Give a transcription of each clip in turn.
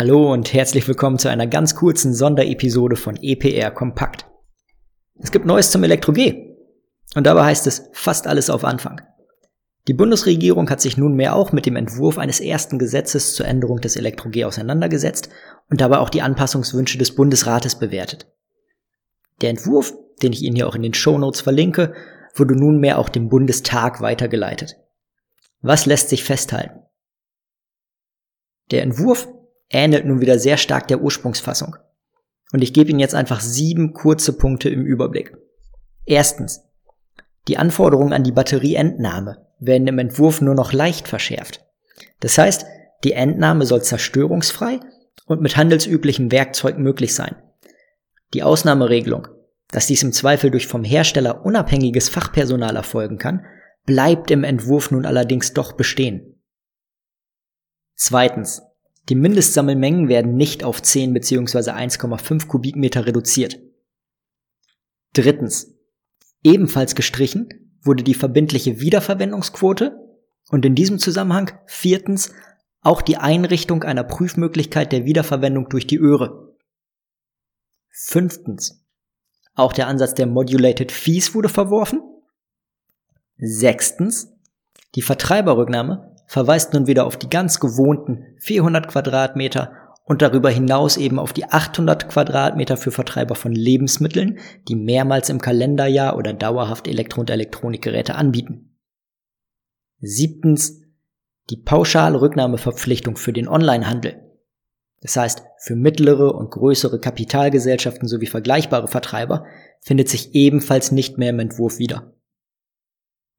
Hallo und herzlich willkommen zu einer ganz kurzen Sonderepisode von EPR Kompakt. Es gibt Neues zum Elektro-G. Und dabei heißt es fast alles auf Anfang. Die Bundesregierung hat sich nunmehr auch mit dem Entwurf eines ersten Gesetzes zur Änderung des Elektro-G auseinandergesetzt und dabei auch die Anpassungswünsche des Bundesrates bewertet. Der Entwurf, den ich Ihnen hier auch in den Shownotes verlinke, wurde nunmehr auch dem Bundestag weitergeleitet. Was lässt sich festhalten? Der Entwurf ähnelt nun wieder sehr stark der Ursprungsfassung. Und ich gebe Ihnen jetzt einfach sieben kurze Punkte im Überblick. Erstens. Die Anforderungen an die Batterieentnahme werden im Entwurf nur noch leicht verschärft. Das heißt, die Entnahme soll zerstörungsfrei und mit handelsüblichem Werkzeug möglich sein. Die Ausnahmeregelung, dass dies im Zweifel durch vom Hersteller unabhängiges Fachpersonal erfolgen kann, bleibt im Entwurf nun allerdings doch bestehen. Zweitens. Die Mindestsammelmengen werden nicht auf 10 bzw. 1,5 Kubikmeter reduziert. Drittens. Ebenfalls gestrichen wurde die verbindliche Wiederverwendungsquote und in diesem Zusammenhang viertens auch die Einrichtung einer Prüfmöglichkeit der Wiederverwendung durch die Öre. Fünftens. Auch der Ansatz der Modulated Fees wurde verworfen. Sechstens. Die Vertreiberrücknahme verweist nun wieder auf die ganz gewohnten 400 Quadratmeter und darüber hinaus eben auf die 800 Quadratmeter für Vertreiber von Lebensmitteln, die mehrmals im Kalenderjahr oder dauerhaft Elektro- und Elektronikgeräte anbieten. Siebtens, die pauschale Rücknahmeverpflichtung für den Onlinehandel. Das heißt, für mittlere und größere Kapitalgesellschaften sowie vergleichbare Vertreiber findet sich ebenfalls nicht mehr im Entwurf wieder.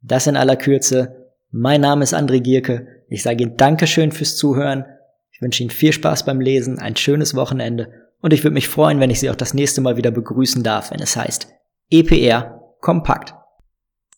Das in aller Kürze mein Name ist André Gierke. Ich sage Ihnen Dankeschön fürs Zuhören. Ich wünsche Ihnen viel Spaß beim Lesen, ein schönes Wochenende und ich würde mich freuen, wenn ich Sie auch das nächste Mal wieder begrüßen darf, wenn es heißt EPR Kompakt.